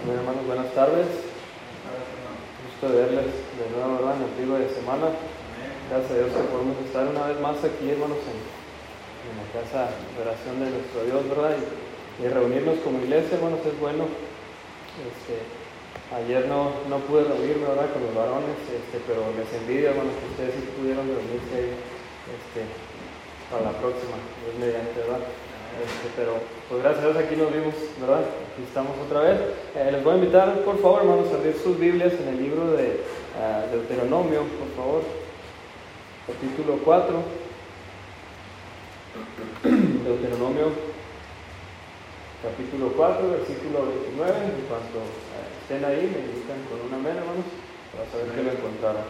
Hermanos, buenas tardes. Gusto de verles de nuevo, ¿verdad? En el trigo de semana. Gracias a Dios que podemos estar una vez más aquí, hermanos, en, la casa de oración de nuestro Dios, ¿verdad? Y, reunirnos como iglesia, hermanos, es bueno. Este, ayer no, no pude reunirme, ¿verdad? Con los varones, este, pero les envidio, hermanos, que ustedes sí pudieron reunirse este, para la próxima, es mediante, ¿verdad? Este, pero pues gracias a Dios aquí nos vimos, ¿verdad? Aquí estamos otra vez. Eh, les voy a invitar, por favor, hermanos, a abrir sus Biblias en el libro de uh, Deuteronomio, por favor. Capítulo 4. Deuteronomio, capítulo 4, versículo 29. En cuanto uh, estén ahí, me indican con una amén, hermanos, para saber que lo encontraron.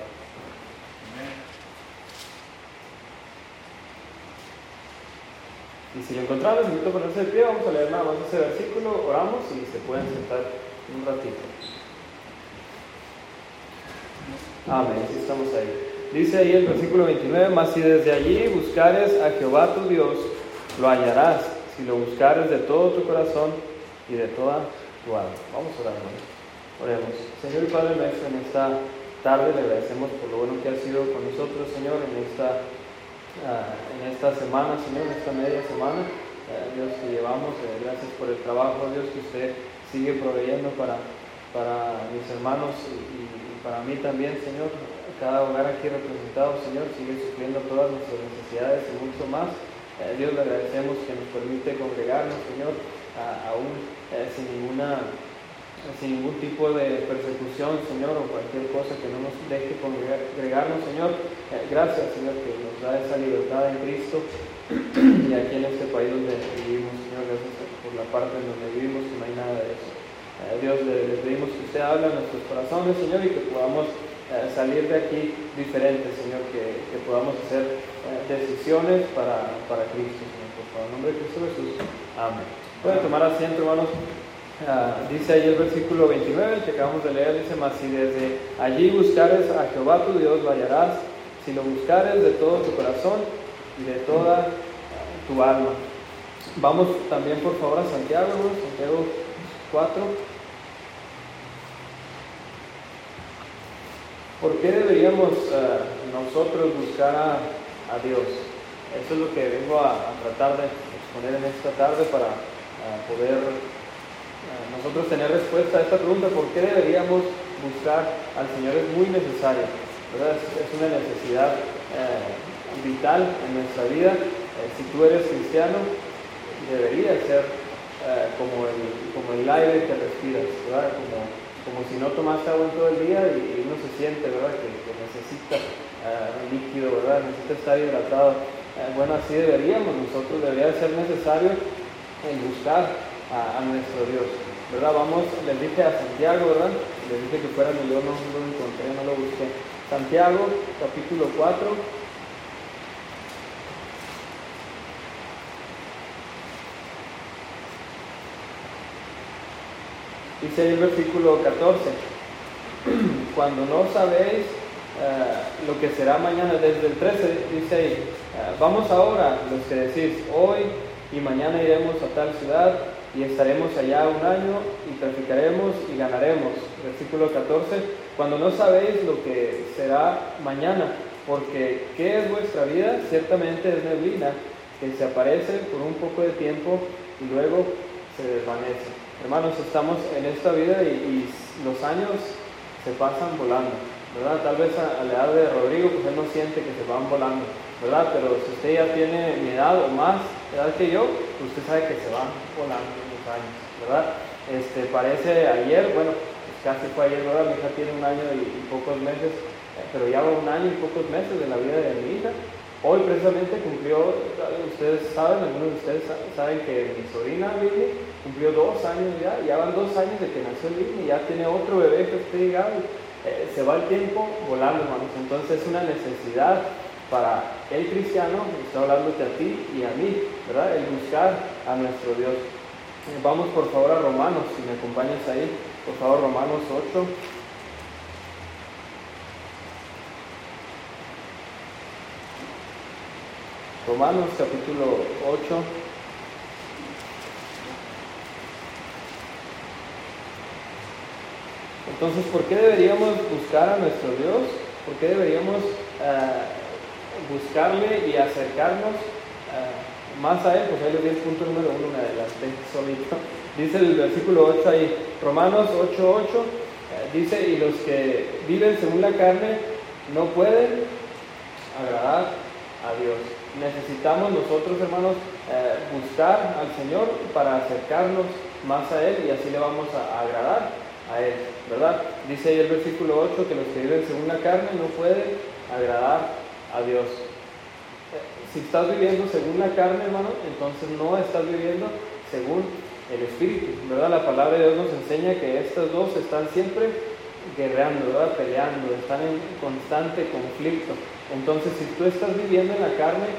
Y si lo encontraron, les invito a ponerse de pie, vamos a leer nada más ese versículo, oramos y se pueden sentar un ratito. Amén, si estamos ahí. Dice ahí el versículo 29, mas si desde allí buscares a Jehová tu Dios, lo hallarás, si lo buscares de todo tu corazón y de toda tu alma. Vamos a orar, hermanos. Oremos. Señor y Padre nuestro, en esta tarde le agradecemos por lo bueno que ha sido con nosotros, Señor, en esta en esta semana, Señor, en esta media semana. Dios, que llevamos, uh, gracias por el trabajo, Dios, que usted sigue proveyendo para, para mis hermanos y, para mí también, Señor. Cada hogar aquí representado, Señor, sigue supliendo todas nuestras necesidades y mucho más. Dios, le agradecemos que nos permite congregarnos, Señor, aún sin ninguna sin ningún tipo de persecución, Señor, o cualquier cosa que nos deje congregarnos, Señor. Eh, gracias, Señor, que nos da esa libertad en Cristo y aquí en este país donde vivimos, Señor, gracias por la parte en donde vivimos, que no hay nada de eso. Eh, Dios, le, pedimos que usted hable a nuestros corazones, Señor, y que podamos eh, salir de aquí diferentes, Señor, que, que podamos hacer decisiones para, para Cristo, Señor, por favor. En nombre de Cristo Jesús. Amén. Pueden tomar asiento, hermanos. Uh, dice ahí el versículo 29, que acabamos de leer, dice, mas si desde allí buscares a Jehová tu Dios, hallarás, si lo buscares de todo tu corazón y de toda tu alma. Vamos también por favor a Santiago, ¿no? Santiago 4. ¿Por qué deberíamos uh, nosotros buscar a, Dios? Eso es lo que vengo a, a tratar de exponer en esta tarde para poder nosotros tener respuesta a esta pregunta, ¿por qué deberíamos buscar al Señor? Es muy necesario, ¿verdad? Es, una necesidad eh, vital en nuestra vida. Eh, si tú eres cristiano, debería ser eh, como, el, como el aire que respiras, ¿verdad? Como, como si no tomaste agua en todo el día y, y uno se siente, ¿verdad? Que, que necesita líquido, ¿verdad? Necesita estar hidratado. bueno, así deberíamos, nosotros debería ser necesario buscar a, nuestro Dios. ¿verdad? Vamos, les dije a Santiago, ¿verdad? Les dije que fueran y yo no, lo encontré, no lo busqué. Santiago, capítulo 4. Dice el versículo 14, cuando no sabéis uh, lo que será mañana, desde el 13 dice ahí, uh, vamos ahora, los que decís, hoy y mañana iremos a tal ciudad y estaremos allá un año y traficaremos y ganaremos. Versículo 14, cuando no sabéis lo que será mañana, porque ¿qué es vuestra vida? Ciertamente es neblina que se aparece por un poco de tiempo y luego se desvanece. Hermanos, estamos en esta vida y, los años se pasan volando, ¿verdad? Tal vez a, a, la edad de Rodrigo, pues él no siente que se van volando, ¿verdad? Pero si usted ya tiene mi edad o más edad que yo, usted sabe que se van volando los años, ¿verdad? Este, parece ayer, bueno, pues casi fue ayer, ¿verdad? Mi hija tiene un año y, pocos meses, eh, pero ya va un año y pocos meses de la vida de mi hija. Hoy precisamente cumplió, ustedes saben, algunos de ustedes saben que mi sobrina Lili cumplió dos años ya, ya van dos años de que nació Lili, ya tiene otro bebé que esté llegado. Eh, se va el tiempo volando, hermanos. Entonces es una necesidad para el cristiano, está hablándote a ti y a mí, ¿verdad? El buscar a nuestro Dios. Vamos por favor a Romanos, si me acompañas ahí, por favor, Romanos 8. Romanos capítulo 8. Entonces, ¿por qué deberíamos buscar a nuestro Dios? ¿Por qué deberíamos eh, buscarle y acercarnos eh, más a Él? Pues ahí di el punto número uno, me adelanté solito. Dice el versículo 8 ahí, Romanos 8:8, 8, eh, dice, y los que viven según la carne no pueden agradar a Dios. Necesitamos nosotros, hermanos, buscar al Señor para acercarnos más a Él y así le vamos a agradar a Él, ¿verdad? Dice ahí el versículo 8 que los que viven según la carne no pueden agradar a Dios. Si estás viviendo según la carne, hermano, entonces no estás viviendo según el Espíritu, ¿verdad? La palabra de Dios nos enseña que estos dos están siempre guerreando, ¿verdad? Peleando, están en constante conflicto. Entonces, si tú estás viviendo en la carne,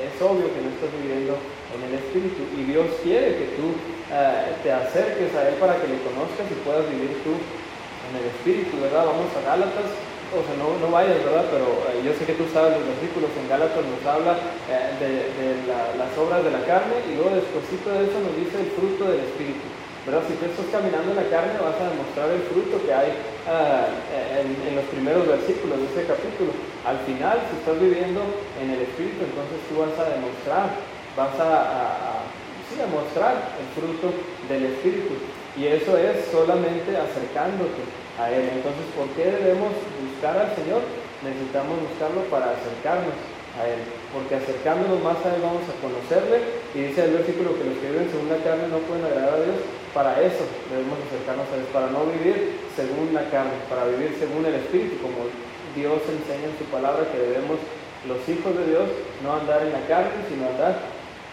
es obvio que no estás viviendo en el Espíritu. Y Dios quiere que tú eh, te acerques a Él para que le conozcas y puedas vivir tú en el Espíritu, ¿verdad? Vamos a Gálatas, o sea, no, no vayas, ¿verdad? Pero eh, yo sé que tú sabes los versículos, en Gálatas nos habla eh, de, las obras de la carne y luego después de eso nos dice el fruto del Espíritu. ¿verdad? Si tú estás caminando en la carne vas a demostrar el fruto que hay en, los primeros versículos de ese capítulo. Al final, si estás viviendo en el Espíritu, entonces tú vas a demostrar, vas a, a, mostrar el fruto del Espíritu. Y eso es solamente acercándote a Él. Entonces, ¿por qué debemos buscar al Señor? Necesitamos buscarlo para acercarnos a Él. Porque acercándonos más a Él vamos a conocerle. Y dice el versículo que los que viven según la carne no pueden agradar a Dios. Para eso debemos acercarnos a Él, para no vivir según la carne, para vivir según el Espíritu, como Dios enseña en su palabra que debemos, los hijos de Dios, no andar en la carne, sino andar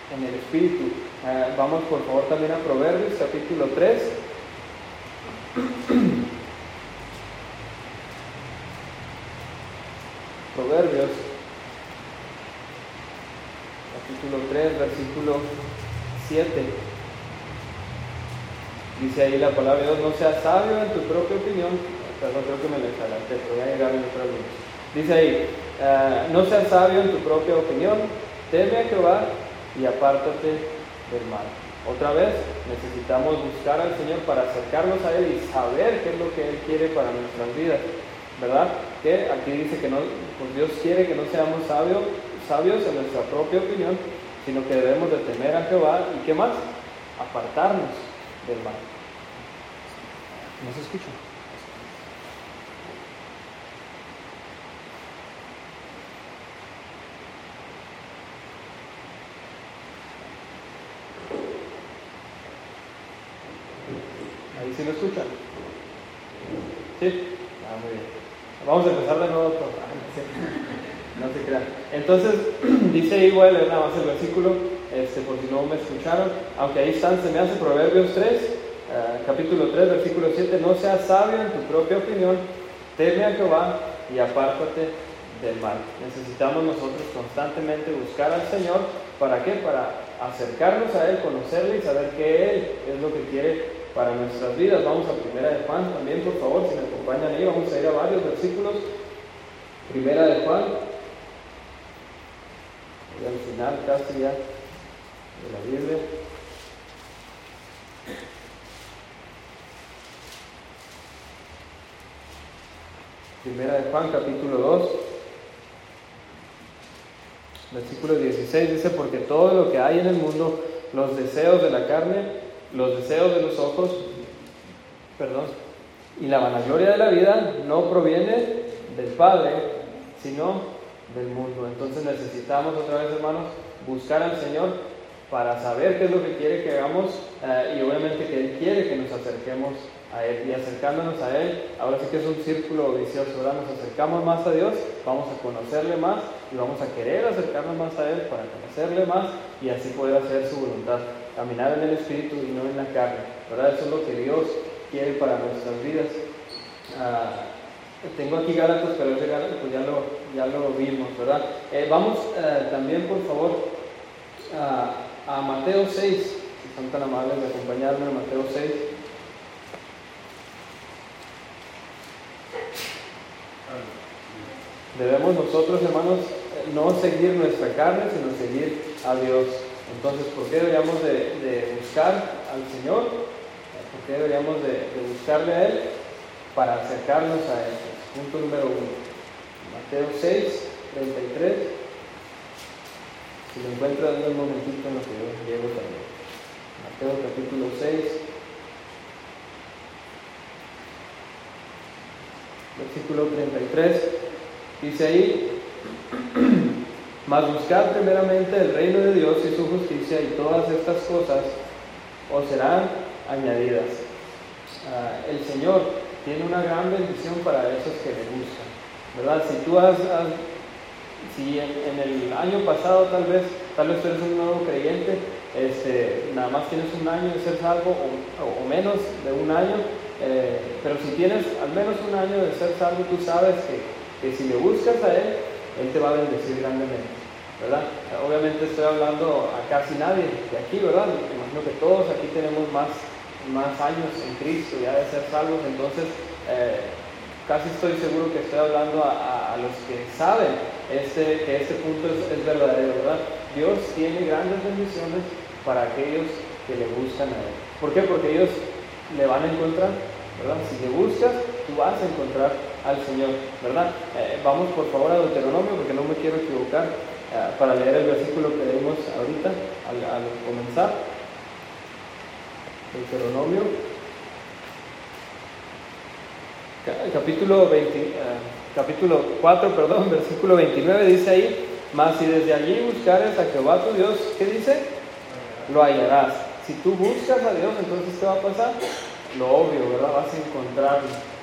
en el Espíritu. Eh, vamos por favor también a Proverbios capítulo 3. Proverbios capítulo 3, versículo 7. Dice ahí la palabra de Dios, no seas sabio en tu propia opinión, perdón, creo que me lo pero voy a llegar en otro Dice ahí, ah, no seas sabio en tu propia opinión, teme a Jehová y apártate del mal. Otra vez, necesitamos buscar al Señor para acercarnos a Él y saber qué es lo que Él quiere para nuestras vidas. ¿Verdad? Que aquí dice que no, pues Dios quiere que no seamos sabios, sabios en nuestra propia opinión, sino que debemos de temer a Jehová y qué más? Apartarnos del mal. ¿No se escucha? ¿Sí lo escuchan? ¿Sí? Ah, muy bien. Vamos a empezar de nuevo. No se crean. Entonces, dice igual, nada más el versículo, este, por si no me escucharon, aunque ahí están, se me hace Proverbios 3, eh, capítulo 3, versículo 7, no seas sabio en tu propia opinión, teme a Jehová y apártate del mal. Necesitamos nosotros constantemente buscar al Señor, ¿para qué? Para acercarnos a Él, conocerle y saber que Él es lo que quiere para nuestras vidas. Vamos a Primera de Juan también, por favor, si me acompañan ahí, vamos a ir a varios versículos. Primera de Juan, y al final casi ya de la Biblia. Primera de Juan, capítulo 2, versículo 16 dice, porque todo lo que hay en el mundo, los deseos de la carne, los deseos de los ojos, perdón, y la vanagloria de la vida no proviene del Padre, sino del mundo. Entonces necesitamos otra vez, hermanos, buscar al Señor para saber qué es lo que quiere que hagamos eh, y obviamente que Él quiere que nos acerquemos a Él y acercándonos a Él, ahora sí que es un círculo vicioso, ¿verdad? Nos acercamos más a Dios, vamos a conocerle más y vamos a querer acercarnos más a Él para conocerle más y así poder hacer su voluntad caminar en el Espíritu y no en la carne. ¿verdad? Eso es lo que Dios quiere para nuestras vidas. Ah, tengo aquí Gálatas, pero ese Gálatas pues ya lo, ya lo vimos, ¿verdad? Eh, vamos eh, también, por favor, a Mateo 6, si son tan amables de acompañarme a Mateo 6. Debemos nosotros, hermanos, no seguir nuestra carne, sino seguir a Dios. Entonces, ¿por qué deberíamos de, buscar al Señor? ¿Por qué deberíamos de, buscarle a Él? para acercarnos a Él. Punto número uno. Mateo 6, 33. Si lo encuentras un momentito en lo que yo llego también. Mateo capítulo 6. Versículo 33. Dice ahí, mas buscar primeramente el reino de Dios y su justicia y todas estas cosas os serán añadidas. Ah, el Señor tiene una gran bendición para esos que le buscan, ¿verdad? Si tú has, si en, el año pasado tal vez, tal vez eres un nuevo creyente, este, nada más tienes un año de ser salvo o, menos de un año, eh, pero si tienes al menos un año de ser salvo, tú sabes que, que si le buscas a Él, Él te va a bendecir grandemente. ¿verdad? Obviamente estoy hablando a casi nadie de aquí, ¿verdad? Imagino que todos aquí tenemos más más años en Cristo, ya de ser salvos, entonces eh, casi estoy seguro que estoy hablando a, los que saben este, que este punto es, verdadero, ¿verdad? Dios tiene grandes bendiciones para aquellos que le buscan a Él. ¿Por qué? Porque ellos le van a encontrar, ¿verdad? Si le buscas, tú vas a encontrar al Señor, ¿verdad? Eh, vamos por favor a Deuteronomio, porque no me quiero equivocar, eh, para leer el versículo que leímos ahorita al comenzar. Deuteronomio, capítulo, 20, eh, capítulo 4, perdón, versículo 29 dice ahí, mas si desde allí buscares a Jehová tu Dios, ¿qué dice? Lo hallarás. Si tú buscas a Dios, entonces ¿qué va a pasar? Lo obvio, ¿verdad? Vas a encontrarlo.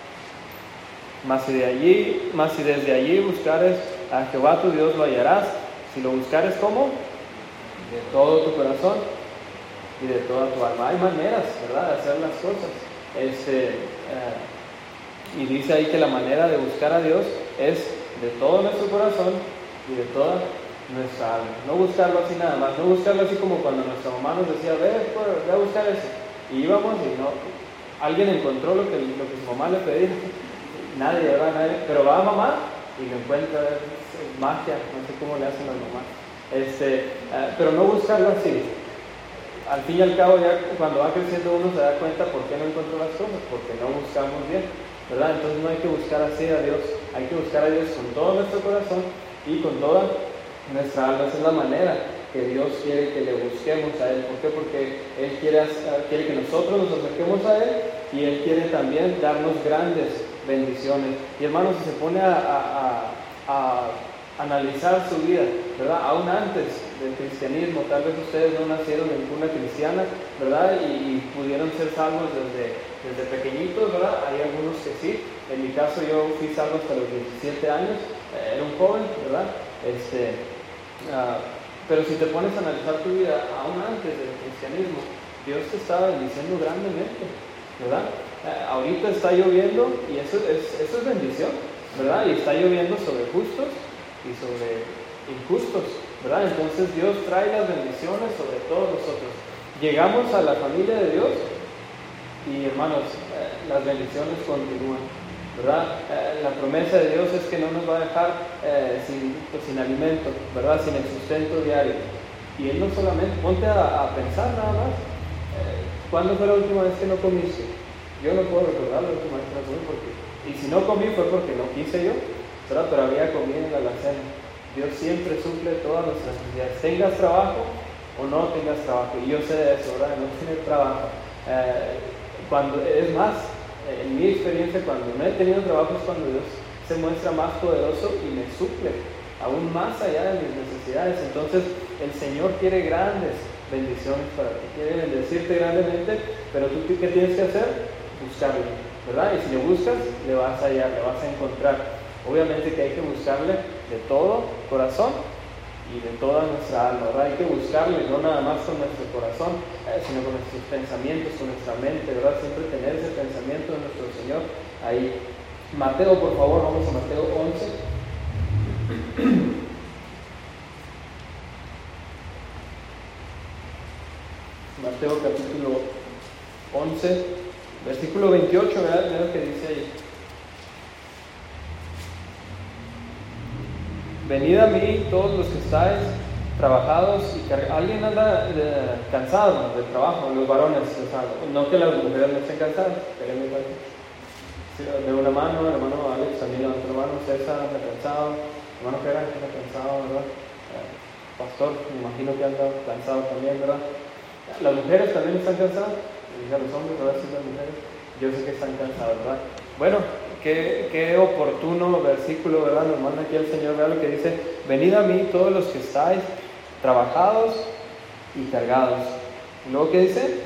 Mas si, de allí, desde allí buscares a Jehová tu Dios, lo hallarás. Si lo buscares, ¿cómo? De todo tu corazón y de toda tu alma. Hay maneras, ¿verdad?, de hacer las cosas. Este, eh, y dice ahí que la manera de buscar a Dios es de todo nuestro corazón y de toda nuestra alma. No buscarlo así nada más, no buscarlo así como cuando nuestra mamá nos decía, ve, pues, ve a buscar eso. Y íbamos y no, alguien encontró lo que, lo que su mamá le pedía. Nadie, ¿verdad? Nadie. Pero va a mamá y lo encuentra, es magia, no sé cómo le hacen las mamás. Este, eh, pero no buscarlo así, al fin y al cabo, ya cuando va creciendo uno se da cuenta por qué no encuentra las cosas, porque no buscamos bien, ¿verdad? Entonces no hay que buscar así a Dios, hay que buscar a Dios con todo nuestro corazón y con toda nuestra alma. Esa es la manera que Dios quiere que le busquemos a Él. ¿Por qué? Porque Él quiere, quiere que nosotros nos acerquemos a Él y Él quiere también darnos grandes bendiciones. Y hermanos, si se pone a, analizar su vida, ¿verdad? Aún antes del cristianismo, tal vez ustedes no nacieron en una cristiana, ¿verdad? Y, pudieron ser salvos desde, desde pequeñitos, ¿verdad? Hay algunos que sí. En mi caso yo fui salvo hasta los 17 años, era un joven, ¿verdad? Este, ah, pero si te pones a analizar tu vida aún antes del cristianismo, Dios te estaba bendiciendo grandemente, ¿verdad? Ahorita está lloviendo y eso es, eso es bendición, ¿verdad? Y está lloviendo sobre justos y sobre injustos, ¿verdad? Entonces Dios trae las bendiciones sobre todos nosotros. Llegamos a la familia de Dios y hermanos, eh, las bendiciones continúan, ¿verdad? Eh, la promesa de Dios es que no nos va a dejar eh, sin, pues, sin alimento, ¿verdad? Sin el sustento diario. Y Él no solamente, ponte a, pensar nada más, ¿cuándo fue la última vez que no comiste? Yo no puedo recordar la última vez que no comí porque, y si no comí fue porque no quise yo, ¿verdad? Pero había en la alacena. Dios siempre suple todas nuestras necesidades. Tengas trabajo o no tengas trabajo. Y yo sé de eso, ¿verdad? No tener trabajo. Eh, cuando, es más, en mi experiencia, cuando no he tenido trabajo es cuando Dios se muestra más poderoso y me suple aún más allá de mis necesidades. Entonces, el Señor quiere grandes bendiciones para ti, quiere bendecirte grandemente, pero tú qué tienes que hacer? Buscarlo, ¿verdad? Y si le buscas, le vas a hallar, le vas a encontrar. Obviamente que hay que buscarle de todo corazón y de toda nuestra alma, ¿verdad? Hay que buscarle no nada más con nuestro corazón, eh, sino con nuestros pensamientos, con nuestra mente, ¿verdad? Siempre tener ese pensamiento de nuestro Señor ahí. Mateo, por favor, vamos a Mateo 11. Mateo capítulo 11, versículo 28, ¿verdad? Mira lo que dice ahí. Venid a mí todos los que estáis trabajados y alguien anda eh, cansado del trabajo, los varones, no que las mujeres no estén cansadas, de una mano, hermano Alex también la mano, César anda cansado, hermano Pera anda cansado, ¿verdad? Eh, pastor, me imagino que anda cansado también, ¿verdad? Las mujeres también están cansadas, dije a los hombres, ¿verdad? Sí, las mujeres, yo sé que están cansadas, ¿verdad? Bueno, qué, qué oportuno versículo, ¿verdad? Nos manda aquí el Señor, vea lo que dice, venid a mí todos los que estáis trabajados y cargados. Y luego, ¿qué dice?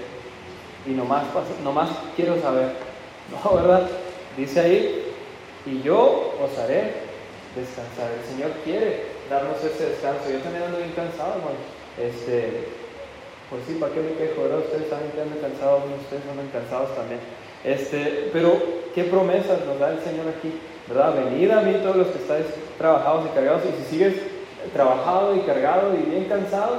Y nomás, nomás quiero saber, ¿no, verdad? Dice ahí, y yo os haré descansar. El Señor quiere darnos ese descanso. Yo también ando bien cansado, hermano. Este, pues sí, ¿para qué me quejo? ¿verdad? Ustedes saben que andan cansados, ustedes andan cansados también. Este, pero, ¿qué promesas nos da el Señor aquí? ¿Verdad? Venid a mí todos los que estáis trabajados y cargados. Y si sigues trabajado y cargado y bien cansado,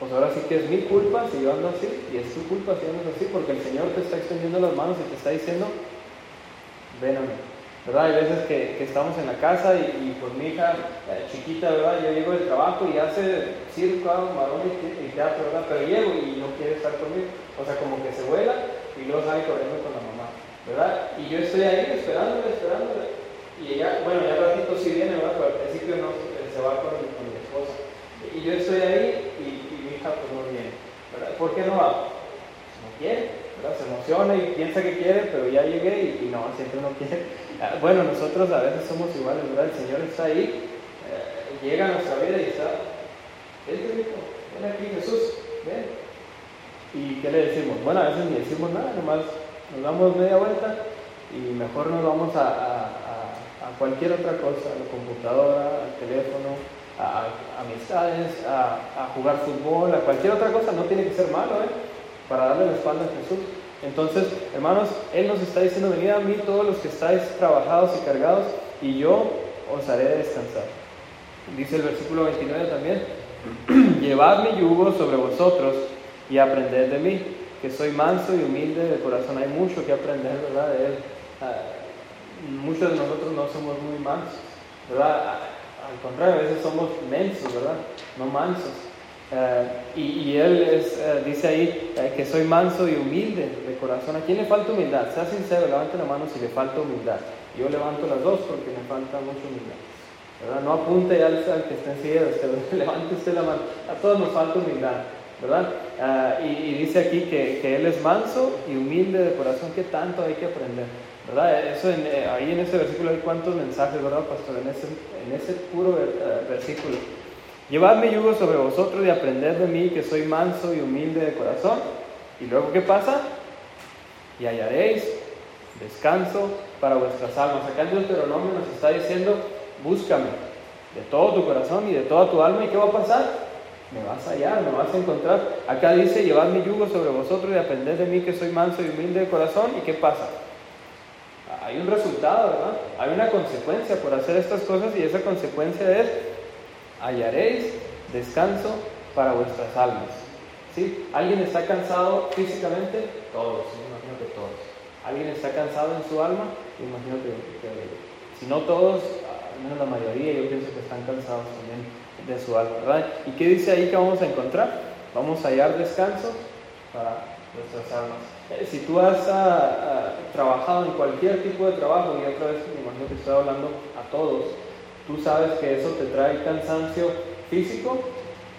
pues ahora sí que es mi culpa si yo ando así, y es tu culpa si andas así, porque el Señor te está extendiendo las manos y te está diciendo, ven a mí. ¿Verdad? Hay veces que, estamos en la casa y, pues mi hija eh, chiquita, ¿verdad? Yo llego del trabajo y hace circo, marón y, teatro, ¿verdad? Pero llego y no quiere estar conmigo. O sea, como que se vuela y luego sale corriendo con la mamá, ¿verdad? Y yo estoy ahí esperándole, esperándole. Y ella, bueno, ya ratito sí viene, ¿verdad? Pero al principio no, se va con, mi esposa. Y yo estoy ahí y, mi hija pues no viene, ¿verdad? ¿Por qué no va? No quiere se emociona y piensa que quiere, pero ya llegué y, no, siempre no quiere. Ah, bueno, nosotros a veces somos iguales, ¿verdad? El Señor está ahí, eh, llega a nuestra vida y está, vente ven aquí Jesús, ven. ¿Y qué le decimos? Bueno, a veces ni decimos nada, nomás nos damos media vuelta y mejor nos vamos a, cualquier otra cosa, a la computadora, al teléfono, a, amistades, a, jugar fútbol, a cualquier otra cosa, no tiene que ser malo, ¿eh? Para darle la espalda a Jesús. Entonces, hermanos, Él nos está diciendo, venid a mí todos los que estáis trabajados y cargados, y yo os haré descansar. Dice el versículo 29 también, llevad mi yugo sobre vosotros y aprended de mí, que soy manso y humilde de corazón. Hay mucho que aprender, ¿verdad? De Él. Ah, muchos de nosotros no somos muy mansos, ¿verdad? Al contrario, a veces somos mensos, ¿verdad? No mansos. Eh, y, él es, eh, dice ahí eh, que soy manso y humilde de corazón. ¿A quién le falta humildad? Sea sincero, levante la mano si le falta humildad. Yo levanto las dos porque me falta mucha humildad. ¿verdad? No apunte al, al que está en levante usted la mano. A todos nos falta humildad. ¿verdad? y, dice aquí que, que, él es manso y humilde de corazón. ¿Qué tanto hay que aprender? ¿verdad? Eso ahí en ese versículo hay cuántos mensajes, ¿verdad, pastor? En ese, en ese puro versículo. Llevad mi yugo sobre vosotros y aprended de mí, que soy manso y humilde de corazón. Y luego, ¿qué pasa? Y hallaréis descanso para vuestras almas. Acá el Deuteronomio nos está diciendo, búscame de todo tu corazón y de toda tu alma. ¿Y qué va a pasar? Me vas a hallar, me vas a encontrar. Acá dice, llevad mi yugo sobre vosotros y aprended de mí, que soy manso y humilde de corazón. ¿Y qué pasa? Hay un resultado, ¿verdad? Hay una consecuencia por hacer estas cosas y esa consecuencia es hallaréis descanso para vuestras almas. ¿Sí? ¿Alguien está cansado físicamente? Todos, me imagino que todos. ¿Alguien está cansado en su alma? Me imagino que, si no todos, al menos la mayoría, yo pienso que están cansados también de su alma. ¿Y qué dice ahí que vamos a encontrar? Vamos a hallar descanso para nuestras almas. Eh, si tú has ah, ah, trabajado en cualquier tipo de trabajo, y otra vez me imagino que estoy hablando a todos, Tú sabes que eso te trae cansancio físico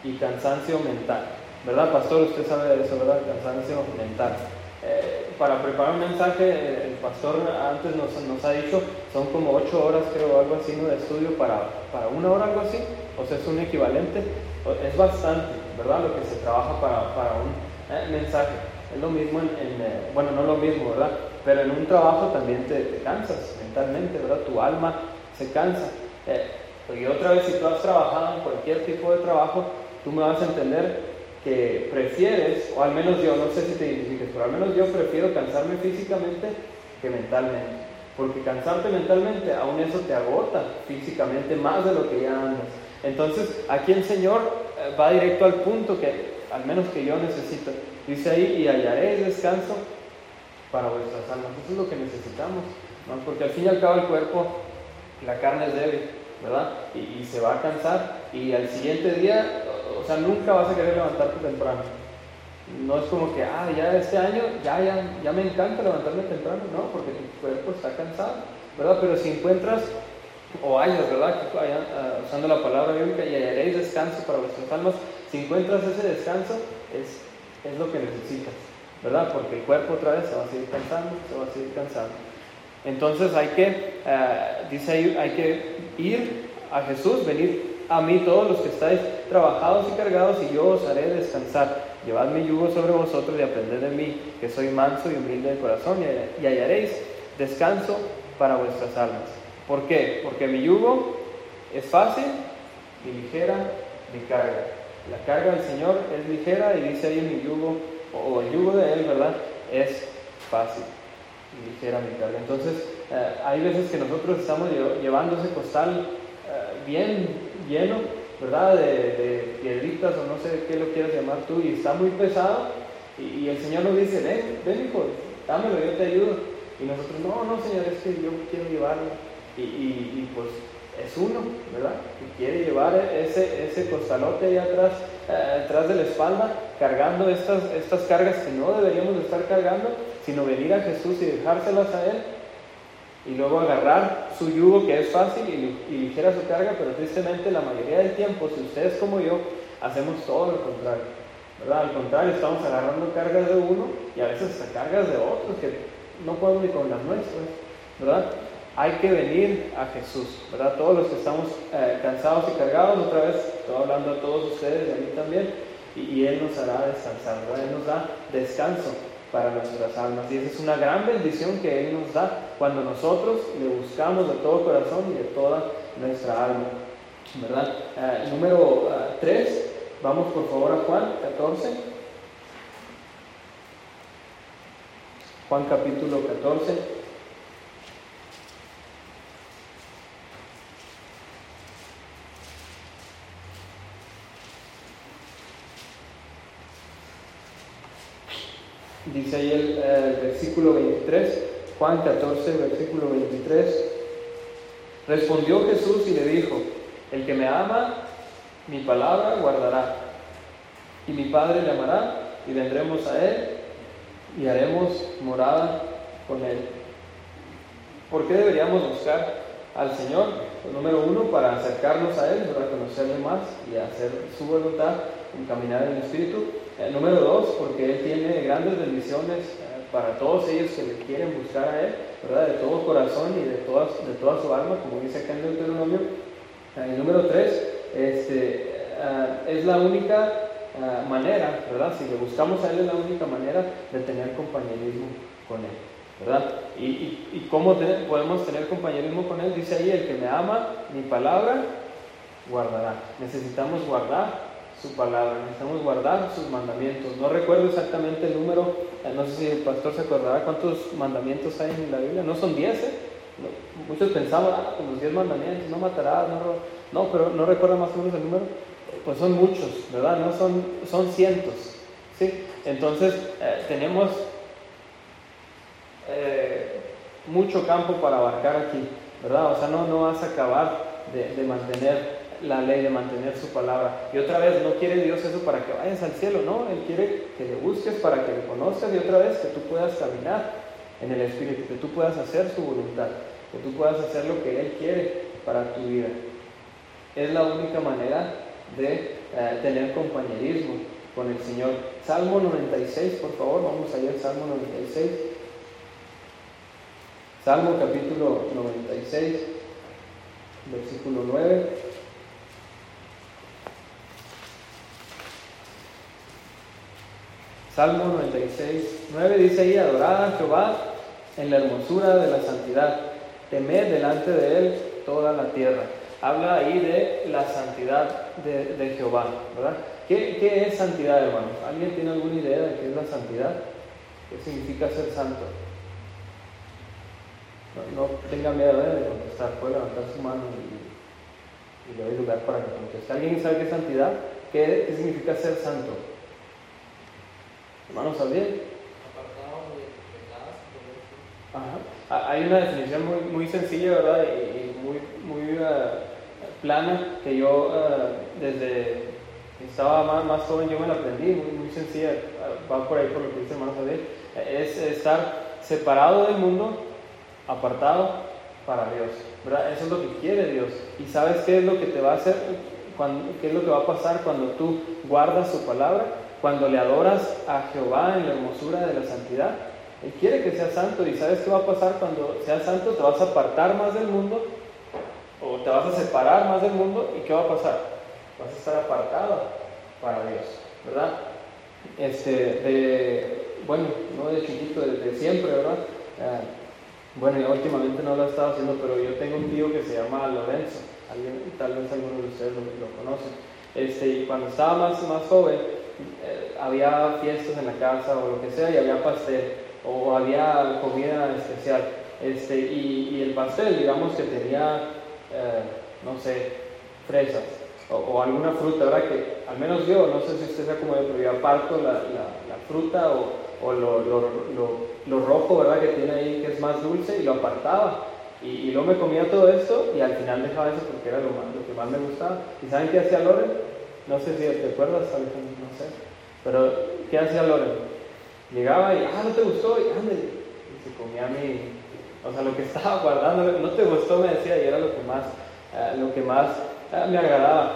y cansancio mental. ¿Verdad, pastor? Usted sabe de eso, ¿verdad? Cansancio mental. Eh, para preparar un mensaje, el pastor antes nos, ha dicho, son como ocho horas, creo, algo así, ¿no? de estudio para, para una hora, algo así. O sea, es un equivalente. Es bastante, ¿verdad? Lo que se trabaja para, para un eh, mensaje. Es lo mismo en, eh, bueno, no lo mismo, ¿verdad? Pero en un trabajo también te, te cansas mentalmente, ¿verdad? Tu alma se cansa. Eh, y otra vez, si tú has trabajado en cualquier tipo de trabajo, tú me vas a entender que prefieres, o al menos yo, no sé si te identifiques, pero al menos yo prefiero cansarme físicamente que mentalmente. Porque cansarte mentalmente, aún eso te agota físicamente más de lo que ya andas. Entonces, aquí el Señor eh, va directo al punto que, al menos que yo necesito. Dice ahí, y hallaréis descanso para vuestras almas. Eso es lo que necesitamos, ¿no? porque al fin y al cabo el cuerpo la carne es débil, ¿verdad? Y, se va a cansar y al siguiente día, o sea, nunca vas a querer levantarte temprano. No es como que, ah, ya este año ya, ya, ya me encanta levantarme temprano, no, porque tu cuerpo está cansado, ¿verdad? Pero si encuentras, o hayas, ¿verdad? Ah, usando la palabra bíblica, y hallaréis descanso para vuestras almas, si encuentras ese descanso, es, es lo que necesitas, ¿verdad? Porque el cuerpo otra vez se va a seguir cansando, se va a seguir cansando. Entonces hay que, ah, dice hay que ir a Jesús, venir a mí todos los que estáis trabajados y cargados, y yo os haré descansar. Llevad mi yugo sobre vosotros y aprended de mí, que soy manso y humilde de corazón, y hallaréis descanso para vuestras almas. ¿Por qué? Porque mi yugo es fácil y ligera mi carga. La carga del Señor es ligera y dice ahí mi yugo, o el yugo de Él, ¿verdad? Es fácil y. Entonces, eh, hay veces que nosotros estamos llevando ese costal eh, bien lleno ¿verdad? De, piedritas o no sé qué lo quieras llamar tú, y está muy pesado, y, el Señor nos dice, ven, ven hijo, dámelo, yo te ayudo. Y nosotros, no, no Señor, es que yo quiero llevarlo. Y, y, pues es uno, ¿verdad? Que quiere llevar ese, ese costalote ahí atrás, eh, atrás de la espalda, cargando estas, estas cargas que no deberíamos estar cargando, sino venir a Jesús y dejárselas a Él y luego agarrar su yugo que es fácil y, ligera su carga, pero tristemente la mayoría del tiempo, si ustedes como yo, hacemos todo lo contrario. ¿verdad? Al contrario, estamos agarrando cargas de uno y a veces hasta cargas de otros que no podemos ni con las nuestras. ¿verdad? Hay que venir a Jesús, ¿verdad? Todos los que estamos eh, cansados y cargados, otra vez estoy hablando a todos ustedes y a mí también, y, y Él nos hará descansar, ¿verdad? Él nos da descanso para nuestras almas. Y esa es una gran bendición que Él nos da cuando nosotros le buscamos de todo corazón y de toda nuestra alma. ¿Verdad? Eh, número 3, eh, vamos por favor a Juan 14. Juan capítulo 14. Dice ahí el, versículo 23, Juan 14, versículo 23. Respondió Jesús y le dijo, el que me ama, mi palabra guardará, y mi Padre le amará, y vendremos a él, y haremos morada con él. ¿Por qué deberíamos buscar al Señor? Pues, número uno, para acercarnos a Él, para conocerle más y hacer su voluntad, en caminar en el Espíritu. Eh, número dos, porque Él tiene grandes bendiciones eh, para todos ellos que le quieren buscar a Él, ¿verdad? De todo corazón y de, todas, de toda su alma, como dice acá en Deuteronomio. Eh, número tres, este, es la única manera, ¿verdad? Si le buscamos a Él es la única manera de tener compañerismo con Él, ¿verdad? Y, y, cómo podemos tener compañerismo con Él, dice ahí, el que me ama, mi palabra guardará. Necesitamos guardar su palabra, necesitamos guardar sus mandamientos. No recuerdo exactamente el número, eh, no sé si el pastor se acordará cuántos mandamientos hay en la Biblia, no son diez, ¿eh? muchos pensaban, ah, los diez mandamientos, no matarás, no, no, pero no recuerdo más o menos el número, pues son muchos, ¿verdad? No son, son cientos, ¿sí? Entonces eh, tenemos mucho campo para abarcar aquí, ¿verdad? O sea, no, no vas a acabar de mantener la ley, de mantener su palabra. Y otra vez, no quiere Dios eso para que vayas al cielo, no, Él quiere que le busques para que le conozcas y otra vez que tú puedas caminar en el Espíritu, que tú puedas hacer su voluntad, que tú puedas hacer lo que Él quiere para tu vida. Es la única manera de eh, tener compañerismo con el Señor. Salmo 96, por favor, vamos allá al Salmo 96. Salmo capítulo 96, versículo 9. Salmo 96, 9 dice ahí, adorad a Jehová en la hermosura de la santidad, temed delante de él toda la tierra. Habla ahí de la santidad de, Jehová, ¿verdad? ¿Qué, es santidad, hermanos? ¿Alguien tiene alguna idea de qué es la santidad? ¿Qué significa ser santo? No, tenga miedo ¿eh? de contestar, puede levantar su mano y, y le doy lugar para que conteste. ¿Alguien sabe qué es santidad? ¿Qué, qué significa ser santo? Hermanos, ¿sabían? Ajá. Hay una definición muy, muy sencilla, ¿verdad? Y, muy, muy uh, plana que yo uh, desde que estaba más, más, joven yo me la aprendí, muy, sencilla. Uh, va por ahí por lo que dice hermano Javier, es estar separado del mundo, apartado para Dios. Eso es lo que quiere Dios. ¿Y sabes qué es lo que te va a hacer? Cuando, ¿Qué es lo que va a pasar cuando tú guardas su palabra? Cuando le adoras a Jehová en la hermosura de la santidad. Él quiere que seas santo y ¿sabes qué va a pasar cuando seas santo? Te vas a apartar más del mundo o te vas a separar más del mundo y ¿qué va a pasar? Vas a estar apartado para Dios, ¿verdad? Este, de, bueno, no de chiquito, desde siempre, ¿verdad? Ah, bueno, yo últimamente no lo he estado haciendo, pero yo tengo un tío que se llama Lorenzo, tal vez algunos de ustedes lo, conocen. Este, y cuando estaba más, más joven, había fiestas en la casa o lo que sea, y había pastel, o había comida especial. Este, y, el pastel, digamos que tenía, eh, no sé, fresas o, alguna fruta, ¿verdad? Que al menos yo, no sé si usted sea como yo, pero yo aparto la, la, fruta o, o lo, lo, lo, lo, rojo, ¿verdad? Que tiene ahí, que es más dulce, y lo apartaba. Y, y, luego me comía todo esto y al final dejaba eso porque era lo, más, lo que más me gustaba. ¿Y saben qué hacía Loren? No sé si te acuerdas, no sé. Pero, ¿qué hacía Loren? Llegaba y, ah, no te gustó, y. Y se comía mi, o sea, lo que estaba guardando, no te gustó, me decía, y era lo que más, eh, lo que más Ah, me agradaba.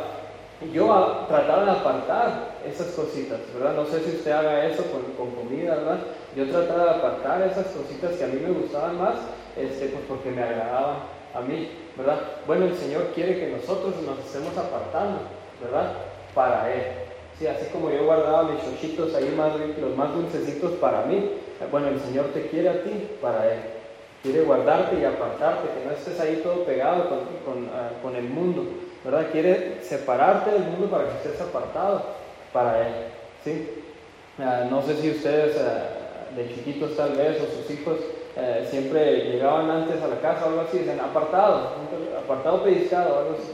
Yo trataba de apartar esas cositas, ¿verdad? No sé si usted haga eso con, con, comida, ¿verdad? Yo trataba de apartar esas cositas que a mí me gustaban más, este, pues porque me agradaban a mí, ¿verdad? Bueno, el Señor quiere que nosotros nos estemos apartando, ¿verdad? Para Él. Sí, así como yo guardaba mis chochitos ahí más, los más dulcecitos para mí, bueno, el Señor te quiere a ti para Él. Quiere guardarte y apartarte, que no estés ahí todo pegado con, con, ah, con el mundo, ¿verdad? Quiere separarte del mundo para que estés apartado para Él, ¿sí? Ah, no sé si ustedes ah, de chiquitos tal vez o sus hijos eh, siempre llegaban antes a la casa o algo así, dicen apartado, apartado pellizcado o algo así.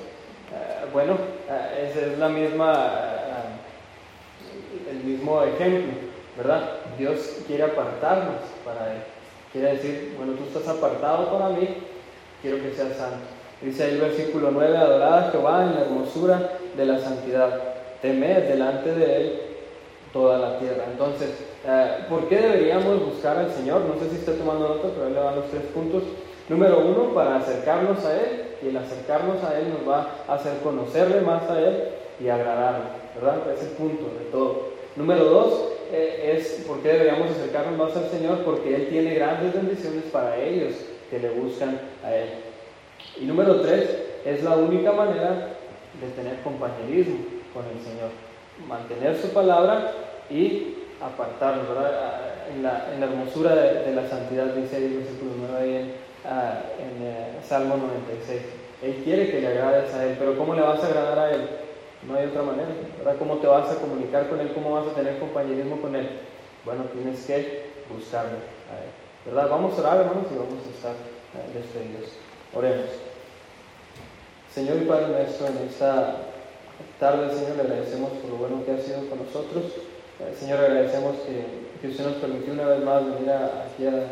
Eh, bueno, eh, esa es la misma, el mismo ejemplo, ¿verdad? Dios quiere apartarnos para Él. Quiere decir, bueno, tú estás apartado para mí, quiero que seas santo. Dice ahí el versículo 9, adorad a Jehová en la hermosura de la santidad, temed delante de él toda la tierra. Entonces, eh, ¿por qué deberíamos buscar al Señor? No sé si está tomando nota, pero él le van los tres puntos. Número uno, para acercarnos a Él, y el acercarnos a Él nos va a hacer conocerle más a Él y agradarle, ¿verdad? Es el punto de todo. Número dos, eh, es por qué deberíamos acercarnos más al Señor, porque Él tiene grandes bendiciones para ellos que le buscan a Él. Y número tres, es la única manera de tener compañerismo con el Señor. Mantener su palabra y apartarnos, ¿verdad? En la, hermosura de, la santidad, dice el versículo 9 ahí ah, en eh, Salmo 96. Él quiere que le agrades a Él, pero ¿cómo le vas a agradar a Él? No hay otra manera, ¿verdad? ¿Cómo te vas a comunicar con Él? ¿Cómo vas a tener compañerismo con Él? Bueno, tienes que buscarlo a Él, ¿verdad? Vamos a orar, hermanos, y vamos a estar eh, despedidos. Oremos. Señor y Padre nuestro, en esta tarde, Señor, le agradecemos por lo bueno que ha sido con nosotros. Eh, Señor, agradecemos que, que, usted nos permitió una vez más venir aquí a,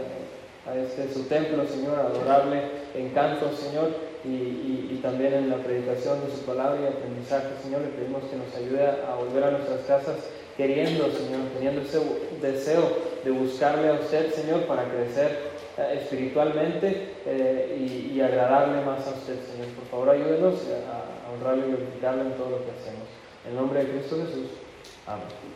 a, este su templo, Señor, adorable en canto, Señor, y, y, también en la predicación de su palabra y aprendizaje, Señor. Le pedimos que nos ayude a volver a nuestras casas queriendo, Señor, teniendo ese deseo de buscarle a usted, Señor, para crecer eh, espiritualmente eh, y, y, agradarle más a usted, Señor. Por favor, ayúdenos a, a honrarle y glorificarle en todo lo que hacemos. En nombre de Cristo Jesús. Amén.